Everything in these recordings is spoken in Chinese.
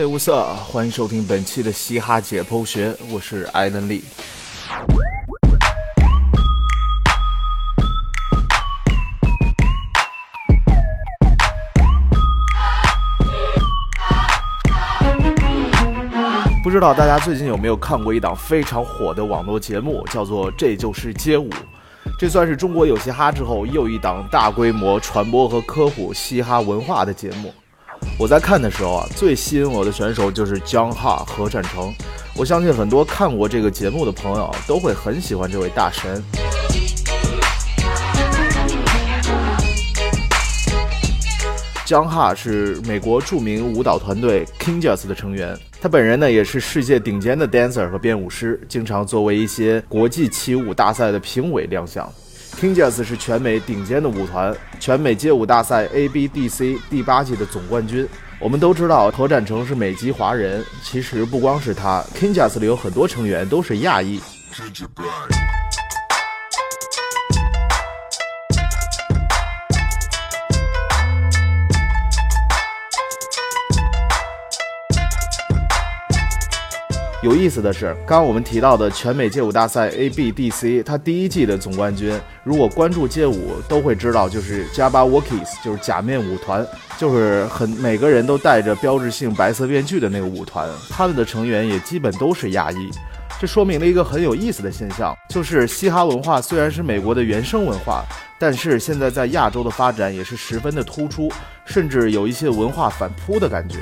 嘿，乌瑟，欢迎收听本期的嘻哈解剖学，我是艾伦利。不知道大家最近有没有看过一档非常火的网络节目，叫做《这就是街舞》。这算是中国有嘻哈之后又一档大规模传播和科普嘻哈文化的节目。我在看的时候啊，最吸引我的选手就是江哈何战成。我相信很多看过这个节目的朋友都会很喜欢这位大神。江哈是美国著名舞蹈团队 King Jazz 的成员，他本人呢也是世界顶尖的 dancer 和编舞师，经常作为一些国际起舞大赛的评委亮相。King Jas 是全美顶尖的舞团，全美街舞大赛 ABDC 第八季的总冠军。我们都知道何展成是美籍华人，其实不光是他，King Jas 里有很多成员都是亚裔。有意思的是，刚刚我们提到的全美街舞大赛 ABDC，它第一季的总冠军，如果关注街舞都会知道，就是 Jabba Walkies，就是假面舞团，就是很每个人都戴着标志性白色面具的那个舞团，他们的成员也基本都是亚裔。这说明了一个很有意思的现象，就是嘻哈文化虽然是美国的原生文化，但是现在在亚洲的发展也是十分的突出，甚至有一些文化反扑的感觉。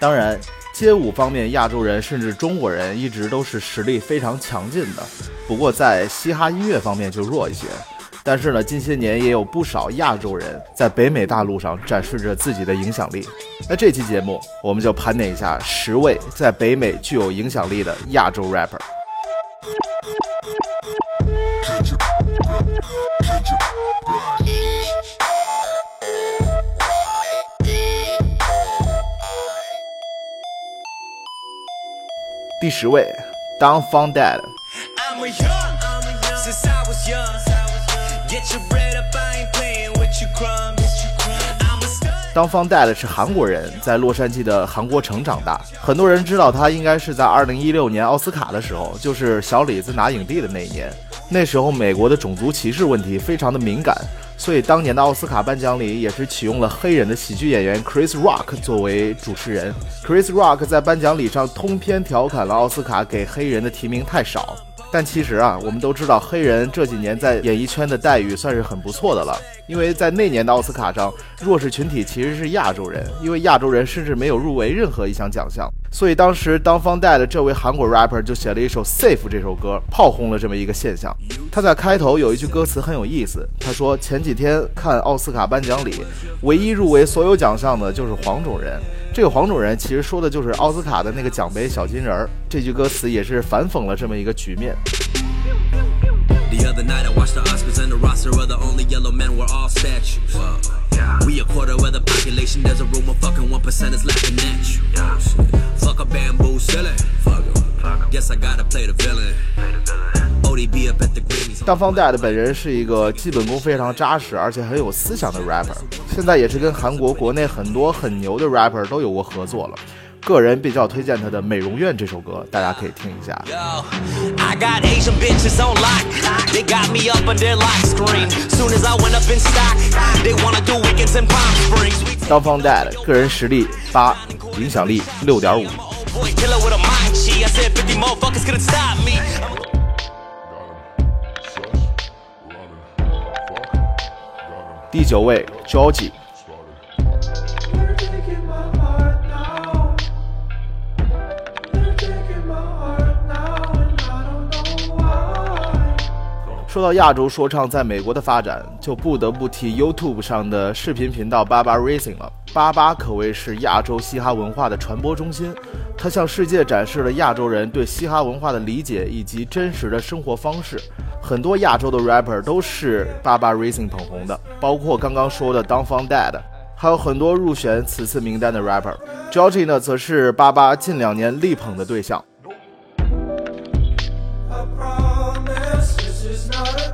当然，街舞方面，亚洲人甚至中国人一直都是实力非常强劲的。不过在嘻哈音乐方面就弱一些。但是呢，近些年也有不少亚洲人在北美大陆上展示着自己的影响力。那这期节目，我们就盘点一下十位在北美具有影响力的亚洲 rapper。第十位，Don Fun Dad。Don Fun Dad 是韩国人，在洛杉矶的韩国城长大。很多人知道他应该是在2016年奥斯卡的时候，就是小李子拿影帝的那一年。那时候美国的种族歧视问题非常的敏感。所以当年的奥斯卡颁奖礼也是启用了黑人的喜剧演员 Chris Rock 作为主持人。Chris Rock 在颁奖礼上通篇调侃了奥斯卡给黑人的提名太少。但其实啊，我们都知道黑人这几年在演艺圈的待遇算是很不错的了。因为在那年的奥斯卡上，弱势群体其实是亚洲人，因为亚洲人甚至没有入围任何一项奖项。所以当时当方带的这位韩国 rapper 就写了一首《Safe》这首歌，炮轰了这么一个现象。他在开头有一句歌词很有意思，他说前几天看奥斯卡颁奖礼，唯一入围所有奖项的就是黄种人。这个黄种人其实说的就是奥斯卡的那个奖杯小金人儿。这句歌词也是反讽了这么一个局面。the other night 当方 dad 本人是一个基本功非常扎实，而且很有思想的 rapper。现在也是跟韩国国内很多很牛的 rapper 都有过合作了。 个人比较推荐他的《美容院》这首歌，大家可以听一下。当方 dad 个人实力八，影响力六点五。第九位，Georgie。说到亚洲说唱在美国的发展，就不得不提 YouTube 上的视频频道巴巴 Racing 了。巴巴可谓是亚洲嘻哈文化的传播中心，它向世界展示了亚洲人对嘻哈文化的理解以及真实的生活方式。很多亚洲的 rapper 都是巴巴 Racing 捧红的，包括刚刚说的 Don Fun Dad，还有很多入选此次名单的 rapper。Georgie 呢，则是巴巴近两年力捧的对象。not a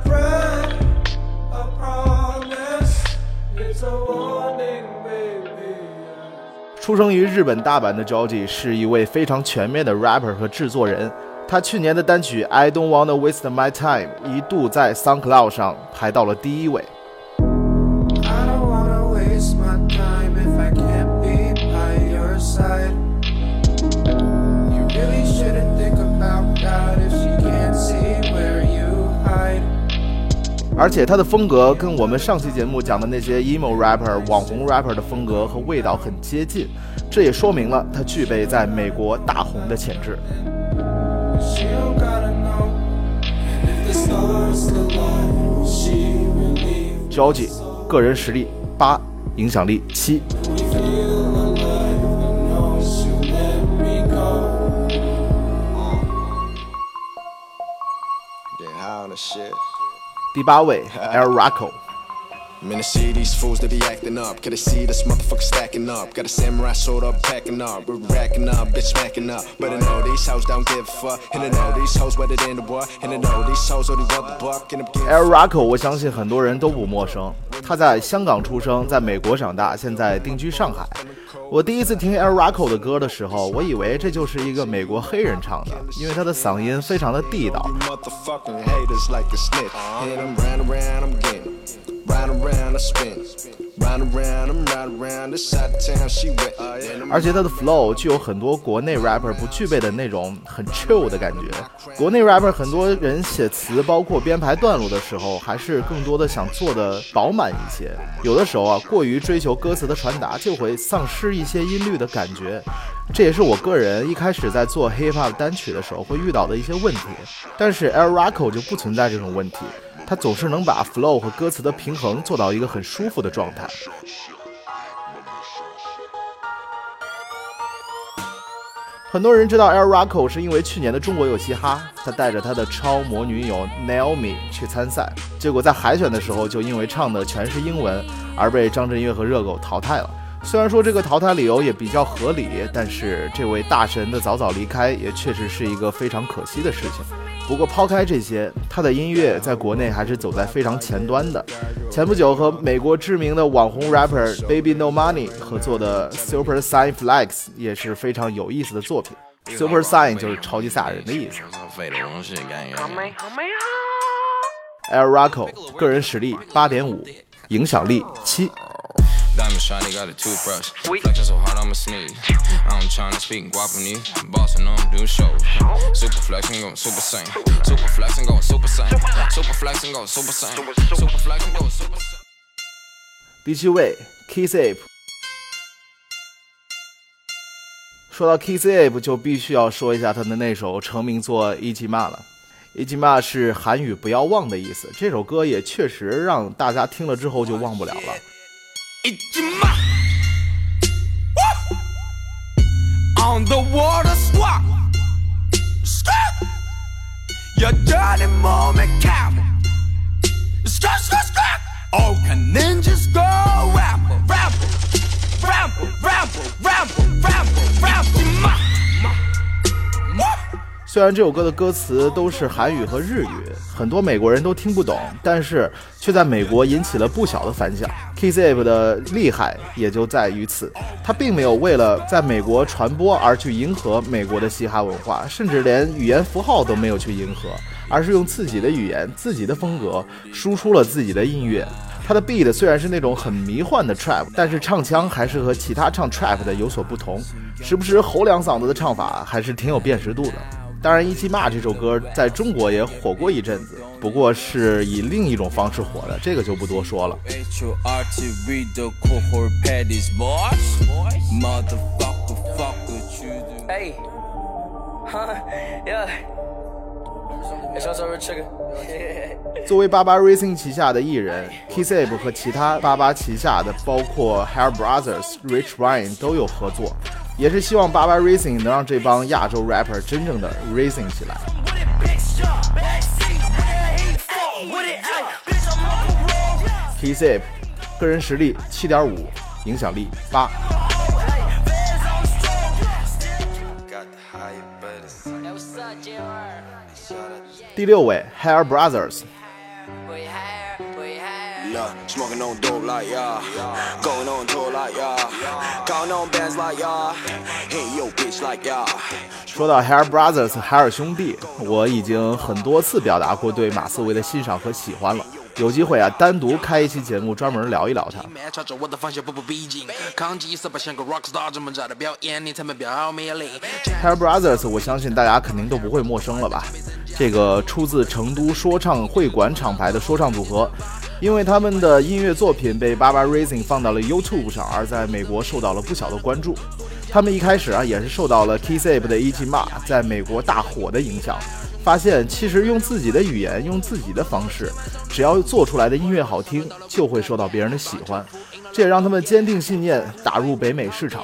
a promise it's a warning baby 出生于日本大阪的 joji 是一位非常全面的 rapper 和制作人他去年的单曲 i don't wanna waste my time 一度在 soundcloud 上排到了第一位而且他的风格跟我们上期节目讲的那些 emo rapper、网红 rapper 的风格和味道很接近，这也说明了他具备在美国大红的潜质。Georgie，个人实力八，影响力七。第八位，El Raco。Man, I see these fools that be acting up. Gotta see this motherfucker stacking up. Got a samurai sword up, packing up. We're racking up, bitch smacking up. But I know these hoes don't give a fuck. And I know these hoes wetter than the what. And I know these hoes only want the buck. And I'm getting El Rocco，我相信很多人都不陌生。他在香港出生，在美国长大，现在定居上海。我第一次听 El Rocco 的歌的时候，我以为这就是一个美国黑人唱的，因为他的嗓音非常的地道。而且他的 flow 具有很多国内 rapper 不具备的那种很 chill 的感觉。国内 rapper 很多人写词，包括编排段落的时候，还是更多的想做的饱满一些。有的时候啊，过于追求歌词的传达，就会丧失一些音律的感觉。这也是我个人一开始在做 hip hop 单曲的时候会遇到的一些问题。但是 El Rocco 就不存在这种问题。他总是能把 flow 和歌词的平衡做到一个很舒服的状态。很多人知道 El Rocco 是因为去年的中国有嘻哈，他带着他的超模女友 Naomi 去参赛，结果在海选的时候就因为唱的全是英文而被张震岳和热狗淘汰了。虽然说这个淘汰理由也比较合理，但是这位大神的早早离开也确实是一个非常可惜的事情。不过抛开这些，他的音乐在国内还是走在非常前端的。前不久和美国知名的网红 rapper Baby No Money 合作的 Super Saiyan Flex 也是非常有意思的作品。Super Saiyan 就是超级赛亚人的意思。El Rocco 个人实力八点五，影响力七。Time shine，you got a toothbrush 第七位，Kiss Ape。说到 Kiss Ape，就必须要说一下他的那首成名作《一级骂》了。一级骂是韩语“不要忘”的意思，这首歌也确实让大家听了之后就忘不了了。On the water squat. Your dirty moment 虽然这首歌的歌词都是韩语和日语，很多美国人都听不懂，但是却在美国引起了不小的反响。KZAP 的厉害也就在于此，他并没有为了在美国传播而去迎合美国的嘻哈文化，甚至连语言符号都没有去迎合，而是用自己的语言、自己的风格输出了自己的音乐。他的 beat 虽然是那种很迷幻的 trap，但是唱腔还是和其他唱 trap 的有所不同，时不时吼两嗓子的唱法还是挺有辨识度的。当然，一起骂这首歌在中国也火过一阵子，不过是以另一种方式火的，这个就不多说了。作为八八 Racing 旗下的艺人，Kiss Ape 和其他八八旗下的，包括 Hair Brothers、Rich Ryan 都有合作。也是希望八八 Racing 能让这帮亚洲 rapper 真正的 racing 起来。Kiss Ape 个人实力七点五，影响力八。第六位 Hair Brothers。说到 Hair Brothers 海尔兄弟，我已经很多次表达过对马思唯的欣赏和喜欢了。有机会啊，单独开一期节目专门聊一聊他。Hair Brothers，我相信大家肯定都不会陌生了吧？这个出自成都说唱会馆厂牌的说唱组合，因为他们的音乐作品被 Baba Rising 放到了 YouTube 上，而在美国受到了不小的关注。他们一开始啊，也是受到了 Kissap 的一记骂，在美国大火的影响。发现其实用自己的语言，用自己的方式，只要做出来的音乐好听，就会受到别人的喜欢。这也让他们坚定信念，打入北美市场。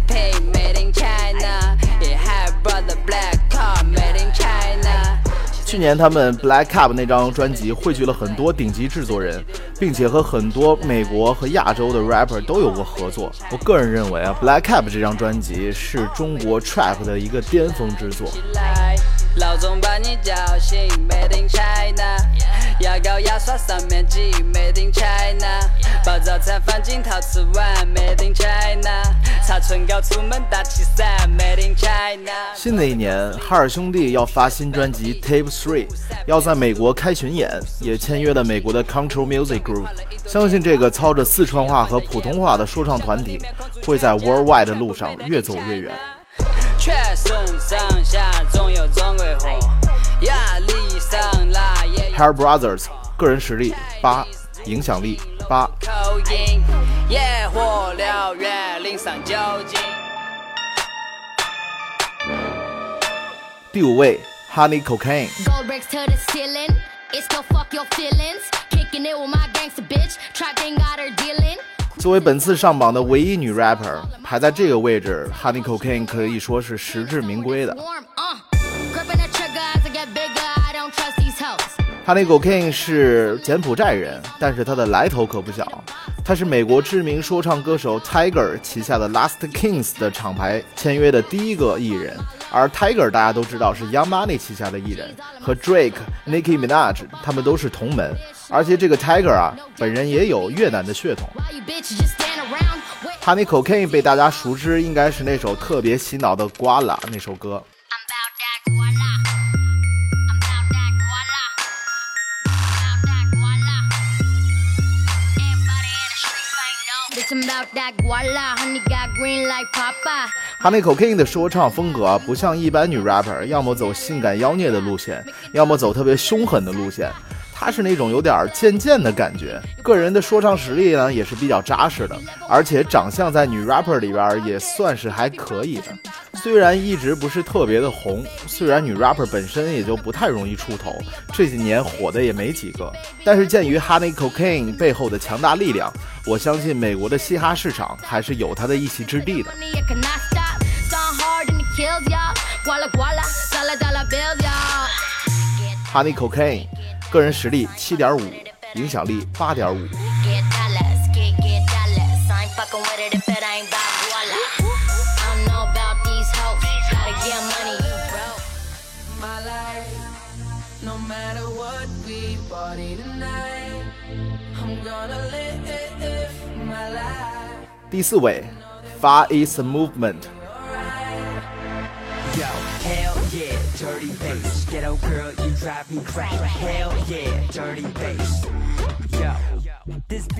去年他们 Blackcap 那张专辑汇聚了很多顶级制作人，并且和很多美国和亚洲的 rapper 都有过合作。我个人认为啊，Blackcap 这张专辑是中国 trap 的一个巅峰之作。老总把你叫醒，Made in China，牙膏牙刷上面挤，Made in China，把早餐放进陶瓷碗，Made in China，擦唇膏出门打气伞，Made in China。新的一年，哈尔兄弟要发新专辑 Tape Three，要在美国开巡演，也签约了美国的 Control Music Group。相信这个操着四川话和普通话的说唱团体，会在 Worldwide 的路上越走越远。全身上下总有总归火，压力上 Hair Brothers 个人实力八，影响力八。野火燎原，淋上酒精。第五位，Honey Cocaine。作为本次上榜的唯一女 rapper，排在这个位置，Honey Cocaine 可以说是实至名归的。Honey Cocaine 是柬埔寨人，但是他的来头可不小。他是美国知名说唱歌手 Tiger 旗下的 Last Kings 的厂牌签约的第一个艺人。而 Tiger 大家都知道是 Young Money 旗下的艺人，和 Drake、Nicki Minaj 他们都是同门。而且这个 Tiger 啊，本人也有越南的血统。Honey Cocaine 被大家熟知，应该是那首特别洗脑的《瓜啦》那首歌。哈密口 King 的说唱风格不像一般女 rapper，要么走性感妖孽的路线，要么走特别凶狠的路线。她是那种有点贱贱的感觉，个人的说唱实力呢也是比较扎实的，而且长相在女 rapper 里边也算是还可以的。虽然一直不是特别的红，虽然女 rapper 本身也就不太容易出头，这几年火的也没几个，但是鉴于 Honey Cocaine 背后的强大力量，我相信美国的嘻哈市场还是有它的一席之地的。Honey Cocaine。个人实力七点五，影响力八点五。第四位，Far East Movement。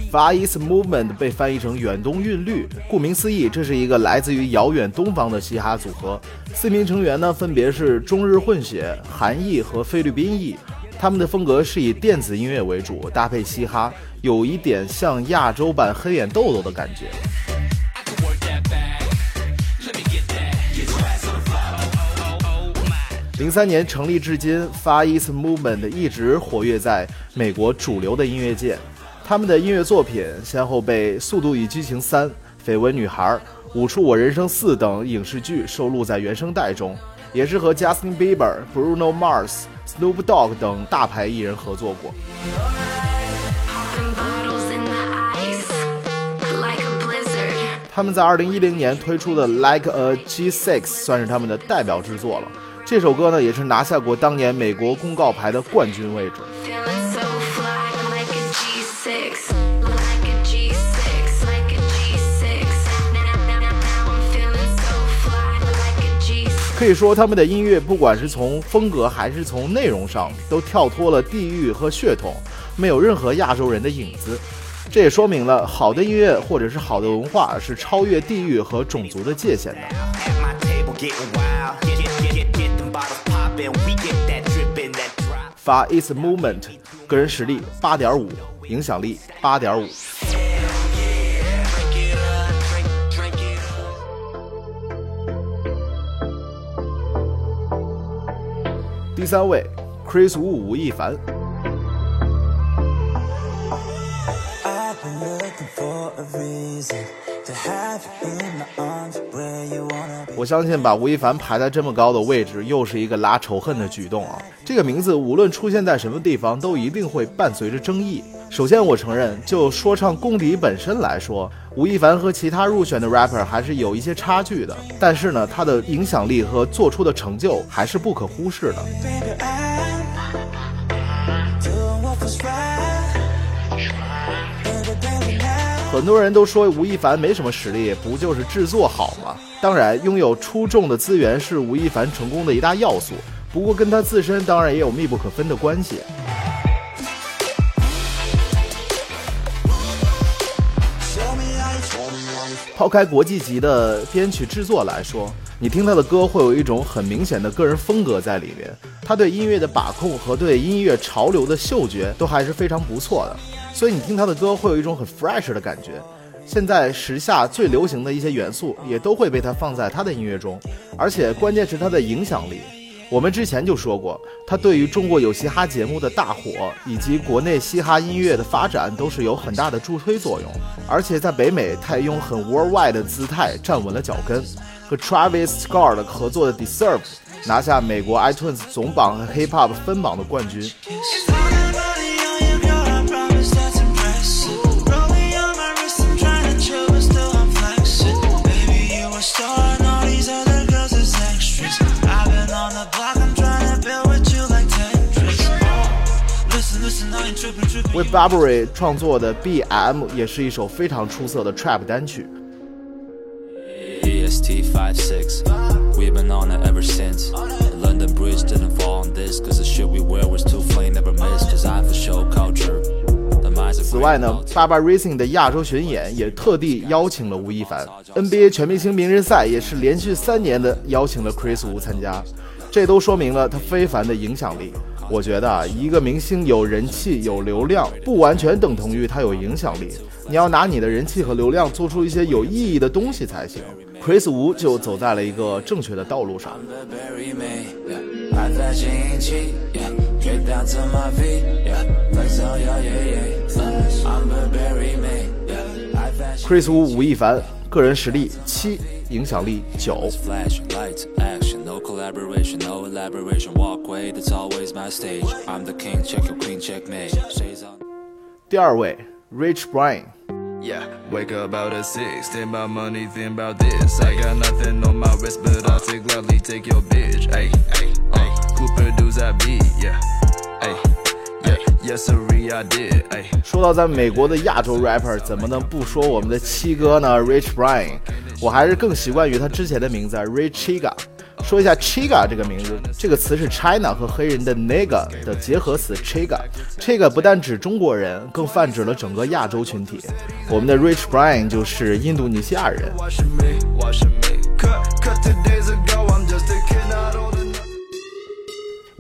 Far East Movement 被翻译成远东韵律，顾名思义，这是一个来自于遥远东方的嘻哈组合。四名成员呢，分别是中日混血、韩裔和菲律宾裔。他们的风格是以电子音乐为主，搭配嘻哈，有一点像亚洲版黑眼豆豆的感觉。零三年成立至今，Far East Movement 一直活跃在美国主流的音乐界。他们的音乐作品先后被《速度与激情三》《绯闻女孩》《舞出我人生四》等影视剧收录在原声带中，也是和 Justin Bieber、Bruno Mars、Snoop Dogg 等大牌艺人合作过。他们在2010年推出的《Like a G6》算是他们的代表之作了。这首歌呢，也是拿下过当年美国公告牌的冠军位置。可以说，他们的音乐不管是从风格还是从内容上，都跳脱了地域和血统，没有任何亚洲人的影子。这也说明了，好的音乐或者是好的文化是超越地域和种族的界限的。发 It's Movement，个人实力八点五，影响力八点五。第三位，Chris Wu 吴亦凡。我相信把吴亦凡排在这么高的位置，又是一个拉仇恨的举动啊！这个名字无论出现在什么地方，都一定会伴随着争议。首先，我承认，就说唱功底本身来说，吴亦凡和其他入选的 rapper 还是有一些差距的。但是呢，他的影响力和做出的成就还是不可忽视的。很多人都说吴亦凡没什么实力，不就是制作好吗？当然，拥有出众的资源是吴亦凡成功的一大要素，不过跟他自身当然也有密不可分的关系。抛开国际级的编曲制作来说，你听他的歌会有一种很明显的个人风格在里面。他对音乐的把控和对音乐潮流的嗅觉都还是非常不错的。所以你听他的歌会有一种很 fresh 的感觉，现在时下最流行的一些元素也都会被他放在他的音乐中，而且关键是他的影响力。我们之前就说过，他对于中国有嘻哈节目的大火以及国内嘻哈音乐的发展都是有很大的助推作用。而且在北美，他也用很 worldwide 的姿态站稳了脚跟，和 Travis Scott 合作的 Deserve 拿下美国 iTunes 总榜和 Hip Hop 分榜的冠军。为 Burberry 创作的 BM 也是一首非常出色的 Trap 单曲。此外呢，Baba Racing 的亚洲巡演也特地邀请了吴亦凡。NBA 全明星名人赛也是连续三年的邀请了 Chris Wu 参加，这都说明了他非凡的影响力。我觉得啊，一个明星有人气、有流量，不完全等同于他有影响力。你要拿你的人气和流量做出一些有意义的东西才行。Chris Wu 就走在了一个正确的道路上。Chris Wu 吴亦凡，个人实力七，影响力九。collaboration, no elaboration. Walk away, that's always my stage. I'm the king, check your queen, checkmate. on. 第二位，Rich Brian。Yeah, wake up about at six, think about money, think about this. I got nothing on my wrist, but I'll take gladly take your bitch. Ay, ay, ay. Who produce that beat? Yeah, ay, 说到在美国的亚洲 rapper，怎么能不说我们的七哥呢？Rich Brian，我还是更习惯于他之前的名字 Rich Chiga。说一下 Chiga 这个名字，这个词是 China 和黑人的 nigga 的结合词 Chiga。Chiga 不但指中国人，更泛指了整个亚洲群体。我们的 Rich Brian 就是印度尼西亚人。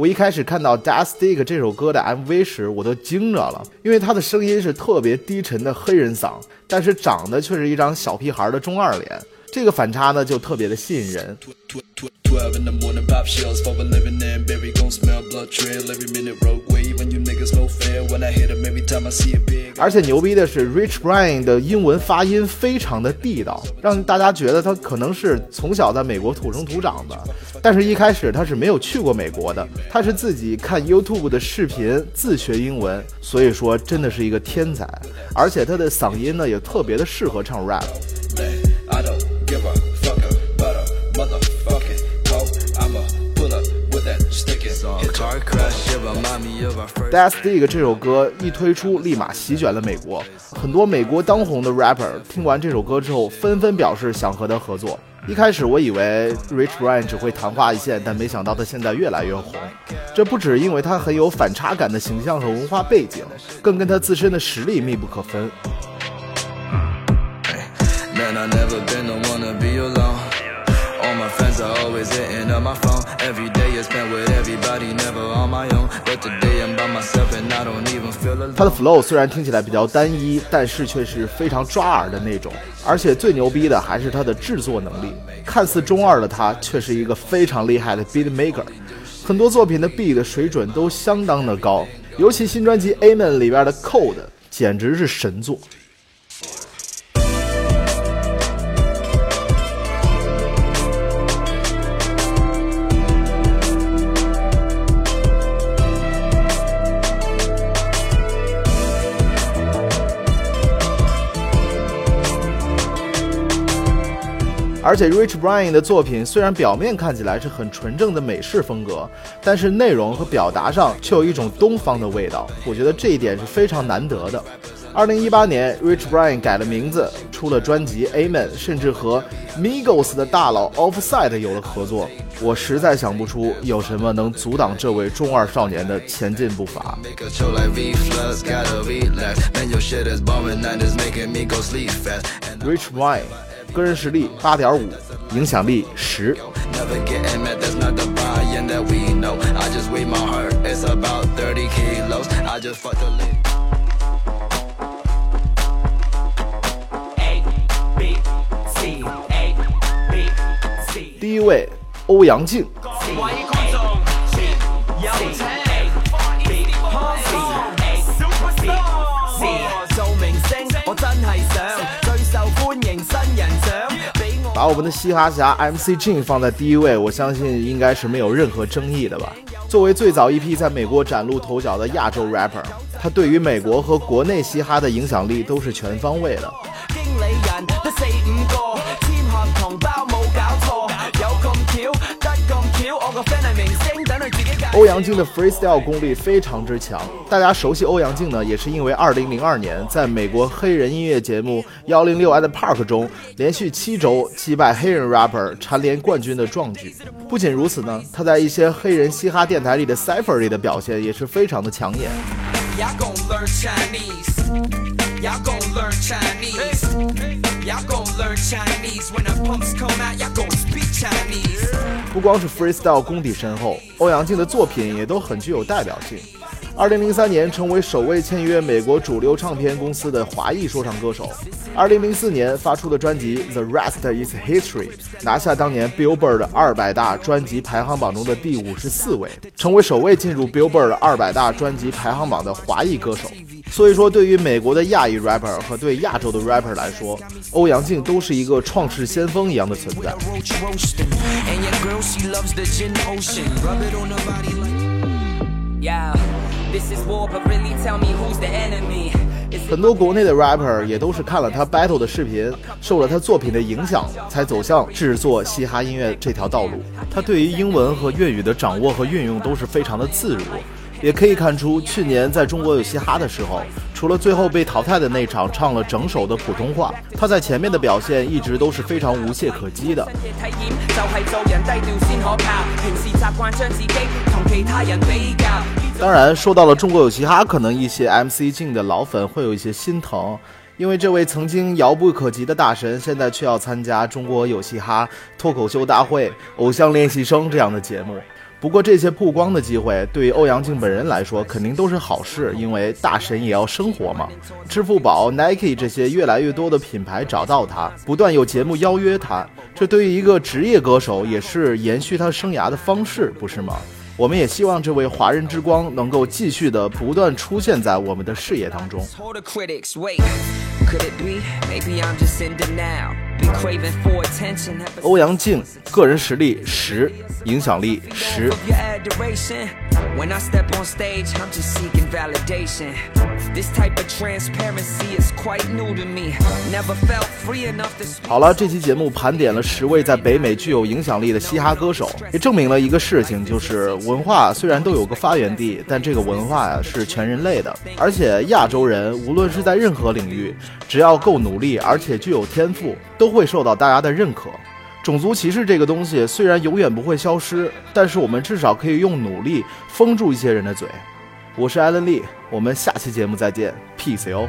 我一开始看到《Dastic》这首歌的 MV 时，我都惊着了，因为他的声音是特别低沉的黑人嗓，但是长得却是一张小屁孩的中二脸。这个反差呢，就特别的吸引人。而且牛逼的是，rich Brian 的英文发音非常的地道，让大家觉得他可能是从小在美国土生土长的。但是，一开始他是没有去过美国的，他是自己看 YouTube 的视频自学英文，所以说真的是一个天才。而且他的嗓音呢，也特别的适合唱 rap。Death Dig》这首歌一推出，立马席卷了美国。很多美国当红的 rapper 听完这首歌之后，纷纷表示想和他合作。一开始我以为 Rich Brian 只会昙花一现，但没想到他现在越来越红。这不只因为他很有反差感的形象和文化背景，更跟他自身的实力密不可分。他的 flow 虽然听起来比较单一，但是却是非常抓耳的那种。而且最牛逼的还是他的制作能力。看似中二的他，却是一个非常厉害的 beat maker。很多作品的 beat 水准都相当的高，尤其新专辑《Amen》里边的 Code 简直是神作。而且，Rich Brian 的作品虽然表面看起来是很纯正的美式风格，但是内容和表达上却有一种东方的味道。我觉得这一点是非常难得的。二零一八年，Rich Brian 改了名字，出了专辑《Amen》，甚至和 Migos 的大佬 Offset 有了合作。我实在想不出有什么能阻挡这位中二少年的前进步伐。Rich Brian。个人实力八点五，影响力十。第一位，欧阳靖。把我们的嘻哈侠 MC Jin 放在第一位，我相信应该是没有任何争议的吧。作为最早一批在美国崭露头角的亚洲 rapper，他对于美国和国内嘻哈的影响力都是全方位的。欧阳靖的 freestyle 功力非常之强，大家熟悉欧阳靖呢，也是因为2002年在美国黑人音乐节目106 at Park 中连续七周击败黑人 rapper 蝉联冠军的壮举。不仅如此呢，他在一些黑人嘻哈电台里的 cipher 里的表现也是非常的抢眼。不光是 freestyle 功底深厚，欧阳靖的作品也都很具有代表性。二零零三年成为首位签约美国主流唱片公司的华裔说唱歌手。二零零四年发出的专辑《The Rest Is History》拿下当年 Billboard 二百大专辑排行榜中的第五十四位，成为首位进入 Billboard 二百大专辑排行榜的华裔歌手。所以说，对于美国的亚裔 rapper 和对亚洲的 rapper 来说，欧阳靖都是一个创世先锋一样的存在。很多国内的 rapper 也都是看了他 battle 的视频，受了他作品的影响，才走向制作嘻哈音乐这条道路。他对于英文和粤语的掌握和运用都是非常的自如。也可以看出，去年在中国有嘻哈的时候，除了最后被淘汰的那场唱了整首的普通话，他在前面的表现一直都是非常无懈可击的。当然，说到了中国有嘻哈，可能一些 MC 镜的老粉会有一些心疼，因为这位曾经遥不可及的大神，现在却要参加中国有嘻哈脱口秀大会、偶像练习生这样的节目。不过这些曝光的机会对于欧阳靖本人来说肯定都是好事，因为大神也要生活嘛。支付宝、Nike 这些越来越多的品牌找到他，不断有节目邀约他，这对于一个职业歌手也是延续他生涯的方式，不是吗？我们也希望这位华人之光能够继续的不断出现在我们的视野当中。欧阳靖，个人实力十，影响力十。好了，这期节目盘点了十位在北美具有影响力的嘻哈歌手，也证明了一个事情，就是文化虽然都有个发源地，但这个文化呀是全人类的，而且亚洲人无论是在任何领域，只要够努力，而且具有天赋，都会受到大家的认可。种族歧视这个东西虽然永远不会消失，但是我们至少可以用努力封住一些人的嘴。我是艾伦利，我们下期节目再见，peace 哟。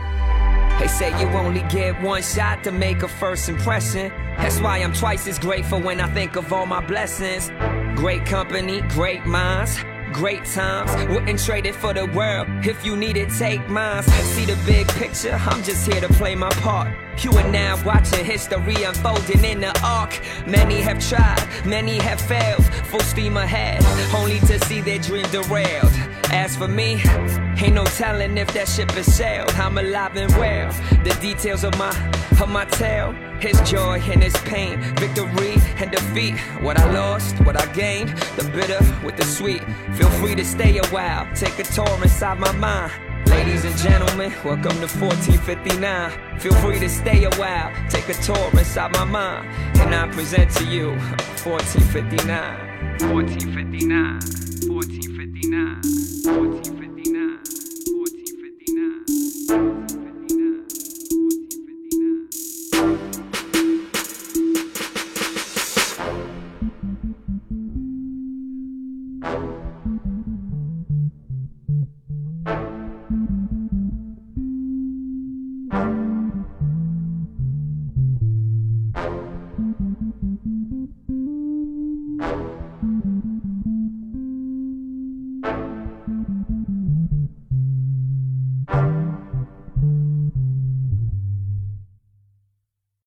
They say you only get one shot to make a first impression. That's why I'm twice as grateful when I think of all my blessings. Great company, great minds. Great times, wouldn't trade it for the world. If you need it, take mine. See the big picture, I'm just here to play my part. You are now watching history unfolding in the arc. Many have tried, many have failed. Full steam ahead, only to see their dream derailed. As for me, ain't no telling if that ship has sailed. I'm alive and well. The details of my of my tale, his joy and his pain, victory and defeat. What I lost, what I gained, the bitter with the sweet. Feel free to stay a while, take a tour inside my mind. Ladies and gentlemen, welcome to 1459. Feel free to stay a while, take a tour inside my mind, and I present to you 1459. 1459. 1459. 59. 14